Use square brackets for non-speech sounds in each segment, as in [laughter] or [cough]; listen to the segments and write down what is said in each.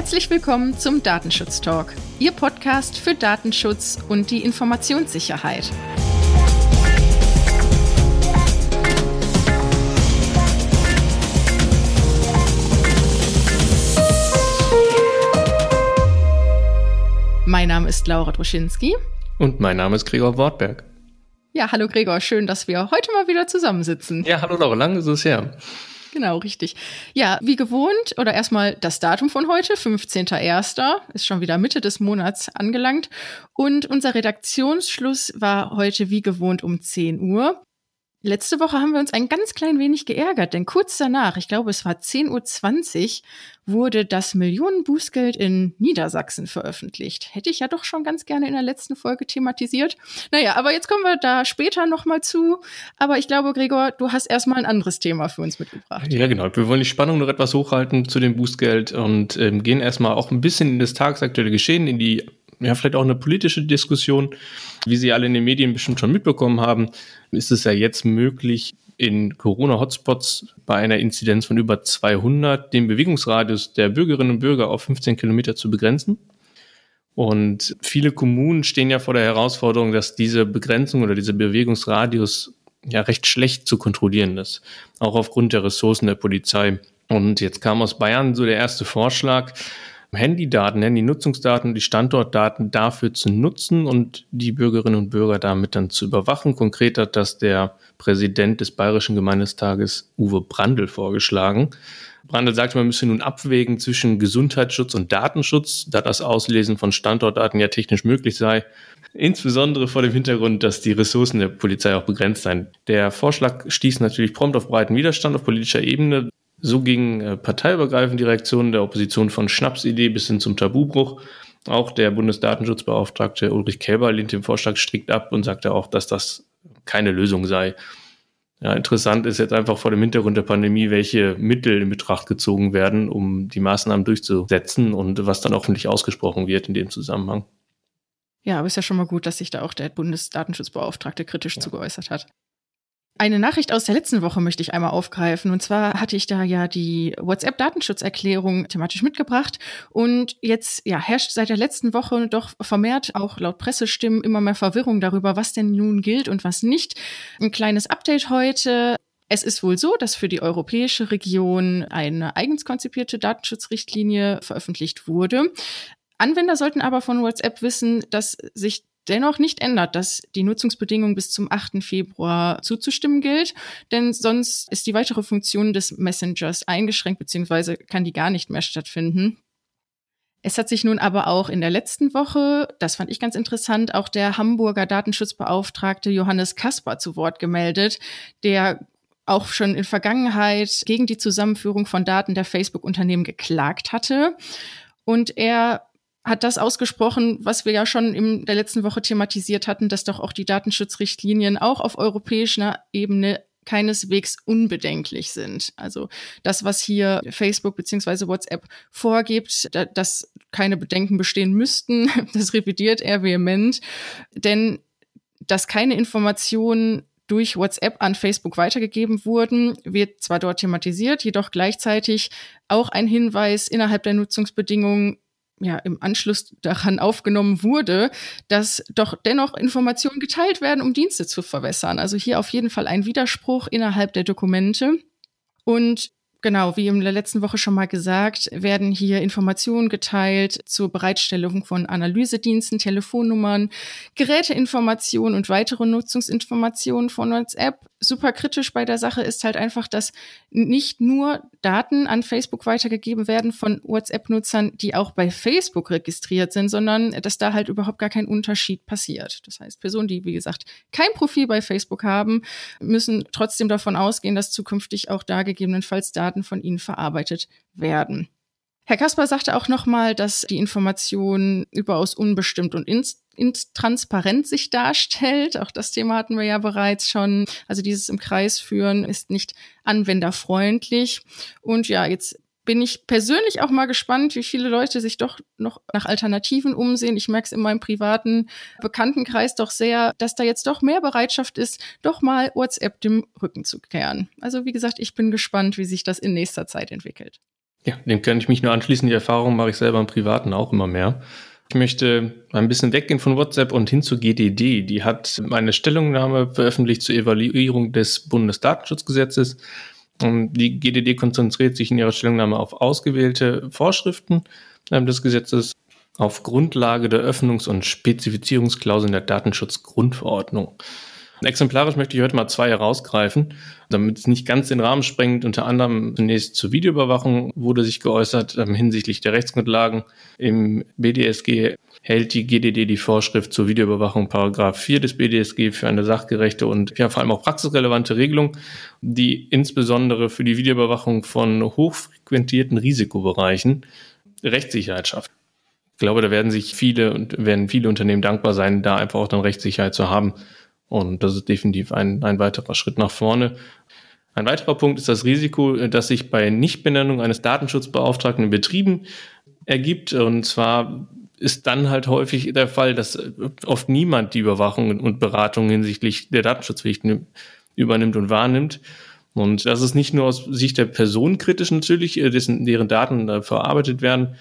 Herzlich willkommen zum Datenschutz Talk, Ihr Podcast für Datenschutz und die Informationssicherheit. Mein Name ist Laura Droschinski. Und mein Name ist Gregor Wortberg. Ja, hallo Gregor, schön, dass wir heute mal wieder zusammensitzen. Ja, hallo Laura, lange ist es her. Genau, richtig. Ja, wie gewohnt, oder erstmal das Datum von heute, 15.01. ist schon wieder Mitte des Monats angelangt. Und unser Redaktionsschluss war heute wie gewohnt um 10 Uhr. Letzte Woche haben wir uns ein ganz klein wenig geärgert, denn kurz danach, ich glaube es war 10.20 Uhr, wurde das Millionenbußgeld in Niedersachsen veröffentlicht. Hätte ich ja doch schon ganz gerne in der letzten Folge thematisiert. Naja, aber jetzt kommen wir da später nochmal zu. Aber ich glaube, Gregor, du hast erstmal ein anderes Thema für uns mitgebracht. Ja, genau. Wir wollen die Spannung noch etwas hochhalten zu dem Bußgeld und ähm, gehen erstmal auch ein bisschen in das tagesaktuelle Geschehen, in die ja, vielleicht auch eine politische Diskussion. Wie Sie alle in den Medien bestimmt schon mitbekommen haben, ist es ja jetzt möglich, in Corona-Hotspots bei einer Inzidenz von über 200 den Bewegungsradius der Bürgerinnen und Bürger auf 15 Kilometer zu begrenzen. Und viele Kommunen stehen ja vor der Herausforderung, dass diese Begrenzung oder dieser Bewegungsradius ja recht schlecht zu kontrollieren ist, auch aufgrund der Ressourcen der Polizei. Und jetzt kam aus Bayern so der erste Vorschlag, Handydaten, Handy-Nutzungsdaten, die Standortdaten dafür zu nutzen und die Bürgerinnen und Bürger damit dann zu überwachen. Konkret hat das der Präsident des Bayerischen Gemeindestages Uwe Brandl vorgeschlagen. Brandl sagt, man müsse nun abwägen zwischen Gesundheitsschutz und Datenschutz, da das Auslesen von Standortdaten ja technisch möglich sei. Insbesondere vor dem Hintergrund, dass die Ressourcen der Polizei auch begrenzt seien. Der Vorschlag stieß natürlich prompt auf breiten Widerstand auf politischer Ebene. So ging äh, parteiübergreifend die Reaktion der Opposition von Schnapsidee bis hin zum Tabubruch. Auch der Bundesdatenschutzbeauftragte Ulrich Kälber lehnt den Vorschlag strikt ab und sagte auch, dass das keine Lösung sei. Ja, interessant ist jetzt einfach vor dem Hintergrund der Pandemie, welche Mittel in Betracht gezogen werden, um die Maßnahmen durchzusetzen und was dann hoffentlich ausgesprochen wird in dem Zusammenhang. Ja, aber ist ja schon mal gut, dass sich da auch der Bundesdatenschutzbeauftragte kritisch ja. zu geäußert hat. Eine Nachricht aus der letzten Woche möchte ich einmal aufgreifen. Und zwar hatte ich da ja die WhatsApp-Datenschutzerklärung thematisch mitgebracht. Und jetzt ja, herrscht seit der letzten Woche doch vermehrt auch laut Pressestimmen immer mehr Verwirrung darüber, was denn nun gilt und was nicht. Ein kleines Update heute. Es ist wohl so, dass für die europäische Region eine eigens konzipierte Datenschutzrichtlinie veröffentlicht wurde. Anwender sollten aber von WhatsApp wissen, dass sich dennoch nicht ändert, dass die Nutzungsbedingungen bis zum 8. Februar zuzustimmen gilt, denn sonst ist die weitere Funktion des Messengers eingeschränkt bzw. kann die gar nicht mehr stattfinden. Es hat sich nun aber auch in der letzten Woche, das fand ich ganz interessant, auch der Hamburger Datenschutzbeauftragte Johannes Kasper zu Wort gemeldet, der auch schon in Vergangenheit gegen die Zusammenführung von Daten der Facebook-Unternehmen geklagt hatte. Und er hat das ausgesprochen, was wir ja schon in der letzten Woche thematisiert hatten, dass doch auch die Datenschutzrichtlinien auch auf europäischer Ebene keineswegs unbedenklich sind. Also das, was hier Facebook beziehungsweise WhatsApp vorgibt, da, dass keine Bedenken bestehen müssten, [laughs] das revidiert er vehement. Denn dass keine Informationen durch WhatsApp an Facebook weitergegeben wurden, wird zwar dort thematisiert, jedoch gleichzeitig auch ein Hinweis innerhalb der Nutzungsbedingungen ja im Anschluss daran aufgenommen wurde, dass doch dennoch Informationen geteilt werden, um Dienste zu verwässern. Also hier auf jeden Fall ein Widerspruch innerhalb der Dokumente. Und Genau, wie in der letzten Woche schon mal gesagt, werden hier Informationen geteilt zur Bereitstellung von Analysediensten, Telefonnummern, Geräteinformationen und weitere Nutzungsinformationen von WhatsApp super kritisch bei der Sache ist halt einfach, dass nicht nur Daten an Facebook weitergegeben werden von WhatsApp-Nutzern, die auch bei Facebook registriert sind, sondern dass da halt überhaupt gar kein Unterschied passiert. Das heißt, Personen, die, wie gesagt, kein Profil bei Facebook haben, müssen trotzdem davon ausgehen, dass zukünftig auch da gegebenenfalls Daten von ihnen verarbeitet werden. Herr Kasper sagte auch nochmal, dass die Information überaus unbestimmt und intransparent sich darstellt. Auch das Thema hatten wir ja bereits schon. Also dieses im Kreis führen ist nicht anwenderfreundlich. Und ja, jetzt bin ich persönlich auch mal gespannt, wie viele Leute sich doch noch nach Alternativen umsehen. Ich merke es in meinem privaten Bekanntenkreis doch sehr, dass da jetzt doch mehr Bereitschaft ist, doch mal WhatsApp dem Rücken zu kehren. Also wie gesagt, ich bin gespannt, wie sich das in nächster Zeit entwickelt. Ja, dem kann ich mich nur anschließen. Die Erfahrung mache ich selber im Privaten auch immer mehr. Ich möchte ein bisschen weggehen von WhatsApp und hin zu GDD. Die hat eine Stellungnahme veröffentlicht zur Evaluierung des Bundesdatenschutzgesetzes. Die GDD konzentriert sich in ihrer Stellungnahme auf ausgewählte Vorschriften ähm, des Gesetzes auf Grundlage der Öffnungs- und Spezifizierungsklauseln der Datenschutzgrundverordnung. Exemplarisch möchte ich heute mal zwei herausgreifen, damit es nicht ganz den Rahmen sprengt. Unter anderem zunächst zur Videoüberwachung wurde sich geäußert ähm, hinsichtlich der Rechtsgrundlagen. Im BDSG hält die GDD die Vorschrift zur Videoüberwachung Paragraph 4 des BDSG für eine sachgerechte und ja vor allem auch praxisrelevante Regelung, die insbesondere für die Videoüberwachung von hochfrequentierten Risikobereichen Rechtssicherheit schafft. Ich glaube, da werden sich viele und werden viele Unternehmen dankbar sein, da einfach auch dann Rechtssicherheit zu haben. Und das ist definitiv ein, ein weiterer Schritt nach vorne. Ein weiterer Punkt ist das Risiko, das sich bei Nichtbenennung eines Datenschutzbeauftragten in Betrieben ergibt. Und zwar ist dann halt häufig der Fall, dass oft niemand die Überwachung und Beratung hinsichtlich der Datenschutzpflichten übernimmt und wahrnimmt. Und das ist nicht nur aus Sicht der Person kritisch natürlich, äh, dessen, deren Daten verarbeitet werden,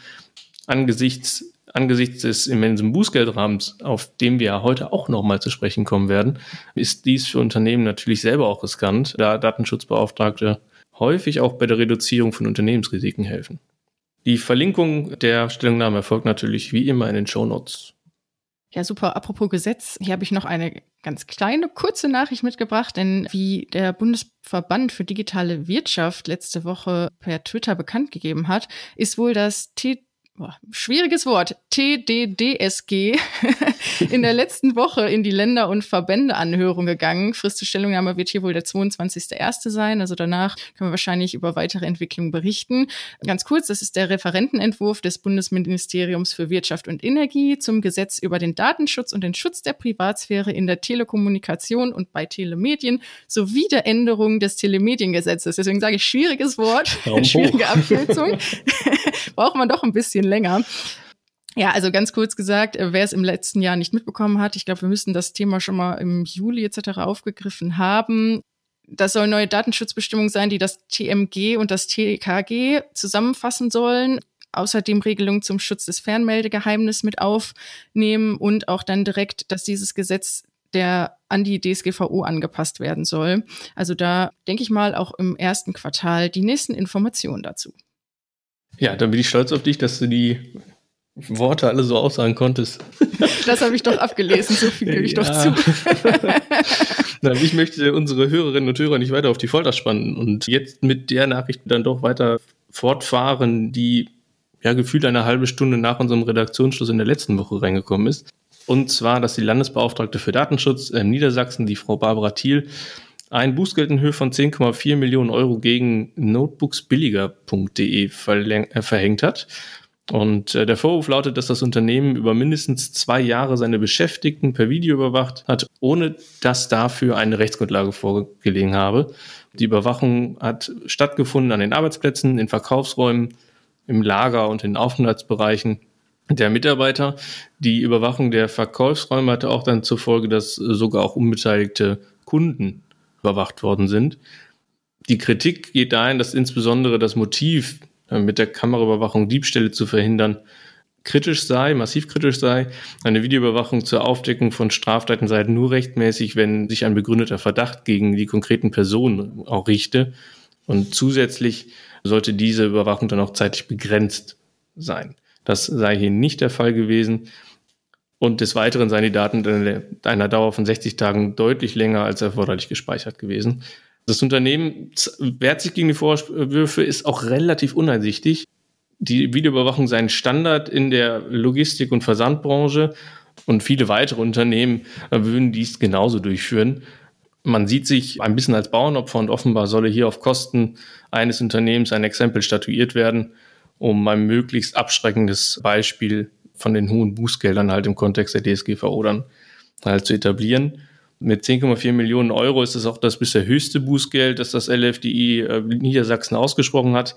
angesichts Angesichts des immensen Bußgeldrahmens, auf dem wir heute auch nochmal zu sprechen kommen werden, ist dies für Unternehmen natürlich selber auch riskant, da Datenschutzbeauftragte häufig auch bei der Reduzierung von Unternehmensrisiken helfen. Die Verlinkung der Stellungnahme erfolgt natürlich wie immer in den Show Notes. Ja, super. Apropos Gesetz, hier habe ich noch eine ganz kleine, kurze Nachricht mitgebracht, denn wie der Bundesverband für digitale Wirtschaft letzte Woche per Twitter bekannt gegeben hat, ist wohl das T boah, schwieriges Wort, TDDSG, [laughs] in der letzten Woche in die Länder- und Verbändeanhörung gegangen. Frist zur Stellungnahme wird hier wohl der 22.01. sein. Also danach können wir wahrscheinlich über weitere Entwicklungen berichten. Ganz kurz, das ist der Referentenentwurf des Bundesministeriums für Wirtschaft und Energie zum Gesetz über den Datenschutz und den Schutz der Privatsphäre in der Telekommunikation und bei Telemedien sowie der Änderung des Telemediengesetzes. Deswegen sage ich schwieriges Wort, [laughs] schwierige Abkürzung. [laughs] Braucht man doch ein bisschen länger. Ja, also ganz kurz gesagt, äh, wer es im letzten Jahr nicht mitbekommen hat, ich glaube, wir müssen das Thema schon mal im Juli etc. aufgegriffen haben. Das sollen neue Datenschutzbestimmungen sein, die das TMG und das TKG zusammenfassen sollen. Außerdem Regelungen zum Schutz des Fernmeldegeheimnisses mit aufnehmen und auch dann direkt, dass dieses Gesetz der an die DSGVO angepasst werden soll. Also da denke ich mal auch im ersten Quartal die nächsten Informationen dazu. Ja, dann bin ich stolz auf dich, dass du die Worte alle so aussagen konntest. [laughs] Das habe ich doch abgelesen, so viel gebe ich ja. doch zu. [laughs] Na, ich möchte unsere Hörerinnen und Hörer nicht weiter auf die Folter spannen und jetzt mit der Nachricht dann doch weiter fortfahren, die ja gefühlt eine halbe Stunde nach unserem Redaktionsschluss in der letzten Woche reingekommen ist. Und zwar, dass die Landesbeauftragte für Datenschutz in Niedersachsen, die Frau Barbara Thiel, ein Bußgeld in Höhe von 10,4 Millionen Euro gegen notebooksbilliger.de äh, verhängt hat. Und äh, der Vorwurf lautet, dass das Unternehmen über mindestens zwei Jahre seine Beschäftigten per Video überwacht hat, ohne dass dafür eine Rechtsgrundlage vorgelegen habe. Die Überwachung hat stattgefunden an den Arbeitsplätzen, in Verkaufsräumen, im Lager und in Aufenthaltsbereichen der Mitarbeiter. Die Überwachung der Verkaufsräume hatte auch dann zur Folge, dass sogar auch unbeteiligte Kunden überwacht worden sind. Die Kritik geht dahin, dass insbesondere das Motiv, äh, mit der Kameraüberwachung Diebstähle zu verhindern, kritisch sei, massiv kritisch sei. Eine Videoüberwachung zur Aufdeckung von Straftaten sei nur rechtmäßig, wenn sich ein begründeter Verdacht gegen die konkreten Personen auch richte. Und zusätzlich sollte diese Überwachung dann auch zeitlich begrenzt sein. Das sei hier nicht der Fall gewesen. Und des Weiteren seien die Daten in einer Dauer von 60 Tagen deutlich länger als erforderlich gespeichert gewesen. Das Unternehmen wehrt sich gegen die Vorwürfe, ist auch relativ uneinsichtig. Die Videoüberwachung sei ein Standard in der Logistik- und Versandbranche und viele weitere Unternehmen würden dies genauso durchführen. Man sieht sich ein bisschen als Bauernopfer und offenbar solle hier auf Kosten eines Unternehmens ein Exempel statuiert werden, um ein möglichst abschreckendes Beispiel von den hohen Bußgeldern halt im Kontext der DSGVO dann halt zu etablieren. Mit 10,4 Millionen Euro ist es auch das bisher höchste Bußgeld, das das LFDI äh, Niedersachsen ausgesprochen hat.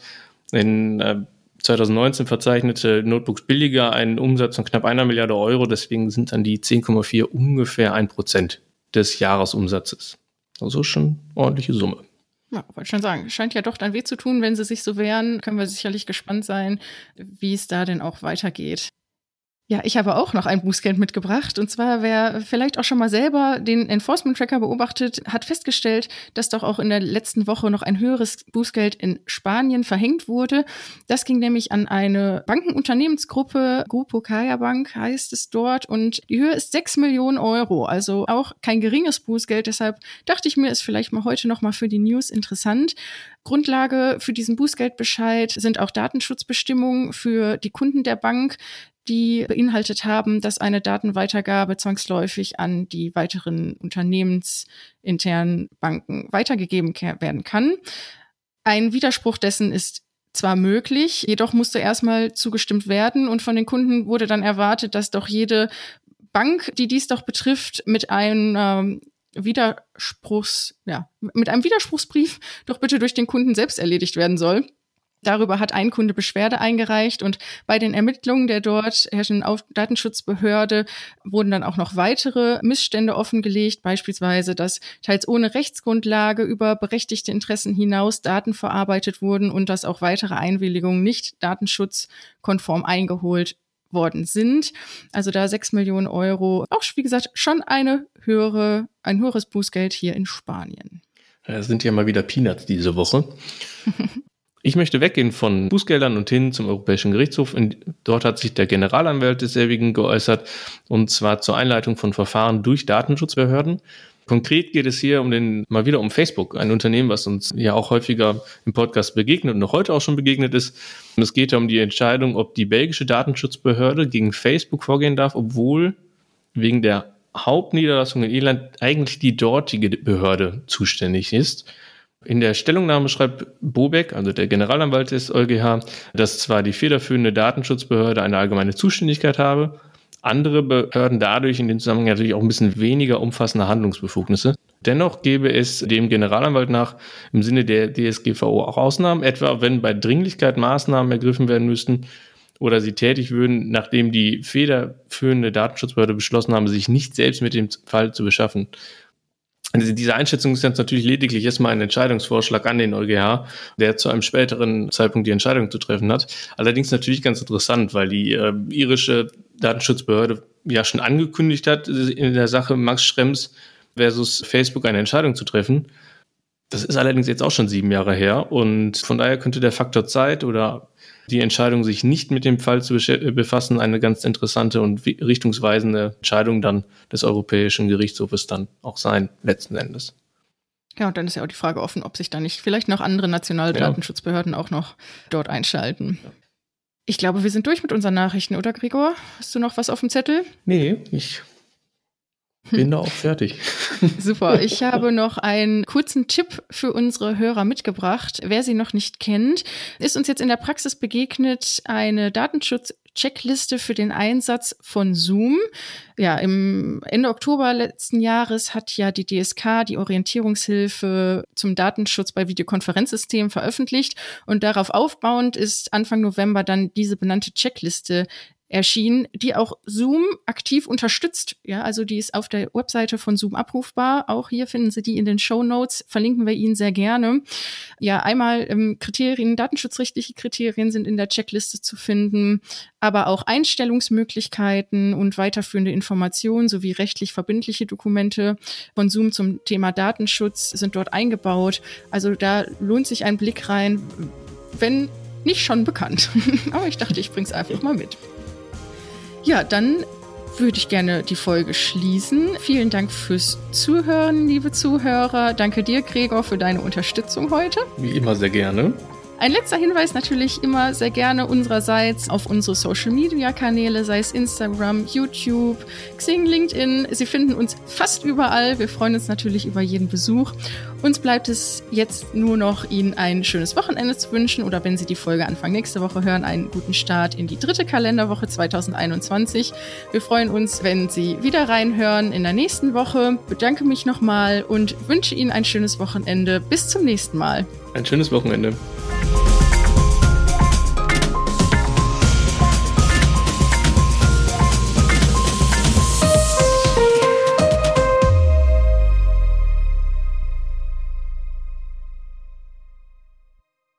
In äh, 2019 verzeichnete Notebooks billiger einen Umsatz von knapp einer Milliarde Euro, deswegen sind dann die 10,4 ungefähr ein Prozent des Jahresumsatzes. Also schon ordentliche Summe. Ja, wollte schon sagen, scheint ja doch dann weh zu tun, wenn sie sich so wehren. Können wir sicherlich gespannt sein, wie es da denn auch weitergeht. Ja, ich habe auch noch ein Bußgeld mitgebracht. Und zwar, wer vielleicht auch schon mal selber den Enforcement Tracker beobachtet, hat festgestellt, dass doch auch in der letzten Woche noch ein höheres Bußgeld in Spanien verhängt wurde. Das ging nämlich an eine Bankenunternehmensgruppe, Grupo Kaya Bank heißt es dort. Und die Höhe ist 6 Millionen Euro. Also auch kein geringes Bußgeld. Deshalb dachte ich mir, ist vielleicht mal heute noch mal für die News interessant. Grundlage für diesen Bußgeldbescheid sind auch Datenschutzbestimmungen für die Kunden der Bank die beinhaltet haben, dass eine Datenweitergabe zwangsläufig an die weiteren unternehmensinternen Banken weitergegeben werden kann. Ein Widerspruch dessen ist zwar möglich, jedoch musste erstmal zugestimmt werden und von den Kunden wurde dann erwartet, dass doch jede Bank, die dies doch betrifft, mit einem ähm, Widerspruchs, ja, mit einem Widerspruchsbrief doch bitte durch den Kunden selbst erledigt werden soll. Darüber hat ein Kunde Beschwerde eingereicht und bei den Ermittlungen der dort herrschenden Datenschutzbehörde wurden dann auch noch weitere Missstände offengelegt, beispielsweise, dass teils ohne Rechtsgrundlage über berechtigte Interessen hinaus Daten verarbeitet wurden und dass auch weitere Einwilligungen nicht datenschutzkonform eingeholt worden sind. Also da sechs Millionen Euro, auch wie gesagt, schon eine höhere, ein höheres Bußgeld hier in Spanien. Das sind ja mal wieder Peanuts diese Woche. [laughs] Ich möchte weggehen von Bußgeldern und hin zum Europäischen Gerichtshof. Dort hat sich der Generalanwalt desselbigen geäußert, und zwar zur Einleitung von Verfahren durch Datenschutzbehörden. Konkret geht es hier um den, mal wieder um Facebook, ein Unternehmen, was uns ja auch häufiger im Podcast begegnet und noch heute auch schon begegnet ist. Und es geht um die Entscheidung, ob die belgische Datenschutzbehörde gegen Facebook vorgehen darf, obwohl wegen der Hauptniederlassung in Irland eigentlich die dortige Behörde zuständig ist. In der Stellungnahme schreibt Bobeck, also der Generalanwalt des EuGH, dass zwar die federführende Datenschutzbehörde eine allgemeine Zuständigkeit habe, andere Behörden dadurch in dem Zusammenhang natürlich auch ein bisschen weniger umfassende Handlungsbefugnisse. Dennoch gäbe es dem Generalanwalt nach im Sinne der DSGVO auch Ausnahmen, etwa wenn bei Dringlichkeit Maßnahmen ergriffen werden müssten oder sie tätig würden, nachdem die federführende Datenschutzbehörde beschlossen habe, sich nicht selbst mit dem Fall zu beschaffen. Also diese Einschätzung ist jetzt natürlich lediglich erstmal ein Entscheidungsvorschlag an den EuGH, der zu einem späteren Zeitpunkt die Entscheidung zu treffen hat. Allerdings natürlich ganz interessant, weil die äh, irische Datenschutzbehörde ja schon angekündigt hat, in der Sache Max Schrems versus Facebook eine Entscheidung zu treffen. Das ist allerdings jetzt auch schon sieben Jahre her und von daher könnte der Faktor Zeit oder die Entscheidung, sich nicht mit dem Fall zu befassen, eine ganz interessante und richtungsweisende Entscheidung dann des Europäischen Gerichtshofes dann auch sein, letzten Endes. Ja, und dann ist ja auch die Frage offen, ob sich da nicht vielleicht noch andere nationale Datenschutzbehörden auch noch dort einschalten. Ich glaube, wir sind durch mit unseren Nachrichten, oder Gregor? Hast du noch was auf dem Zettel? Nee, ich bin da auch fertig. [laughs] Super. Ich habe noch einen kurzen Tipp für unsere Hörer mitgebracht. Wer sie noch nicht kennt, ist uns jetzt in der Praxis begegnet eine Datenschutz Checkliste für den Einsatz von Zoom. Ja, im Ende Oktober letzten Jahres hat ja die DSK die Orientierungshilfe zum Datenschutz bei Videokonferenzsystemen veröffentlicht und darauf aufbauend ist Anfang November dann diese benannte Checkliste erschienen, die auch Zoom aktiv unterstützt. Ja, also die ist auf der Webseite von Zoom abrufbar. Auch hier finden Sie die in den Show Notes. Verlinken wir Ihnen sehr gerne. Ja, einmal ähm, Kriterien, datenschutzrechtliche Kriterien sind in der Checkliste zu finden, aber auch Einstellungsmöglichkeiten und weiterführende Informationen sowie rechtlich verbindliche Dokumente von Zoom zum Thema Datenschutz sind dort eingebaut. Also da lohnt sich ein Blick rein, wenn nicht schon bekannt. [laughs] aber ich dachte, ich bring's einfach mal mit. Ja, dann würde ich gerne die Folge schließen. Vielen Dank fürs Zuhören, liebe Zuhörer. Danke dir, Gregor, für deine Unterstützung heute. Wie immer sehr gerne. Ein letzter Hinweis natürlich immer sehr gerne unsererseits auf unsere Social Media Kanäle, sei es Instagram, YouTube, Xing, LinkedIn. Sie finden uns fast überall. Wir freuen uns natürlich über jeden Besuch. Uns bleibt es jetzt nur noch, Ihnen ein schönes Wochenende zu wünschen oder wenn Sie die Folge Anfang nächste Woche hören, einen guten Start in die dritte Kalenderwoche 2021. Wir freuen uns, wenn Sie wieder reinhören in der nächsten Woche. Bedanke mich nochmal und wünsche Ihnen ein schönes Wochenende. Bis zum nächsten Mal. Ein schönes Wochenende.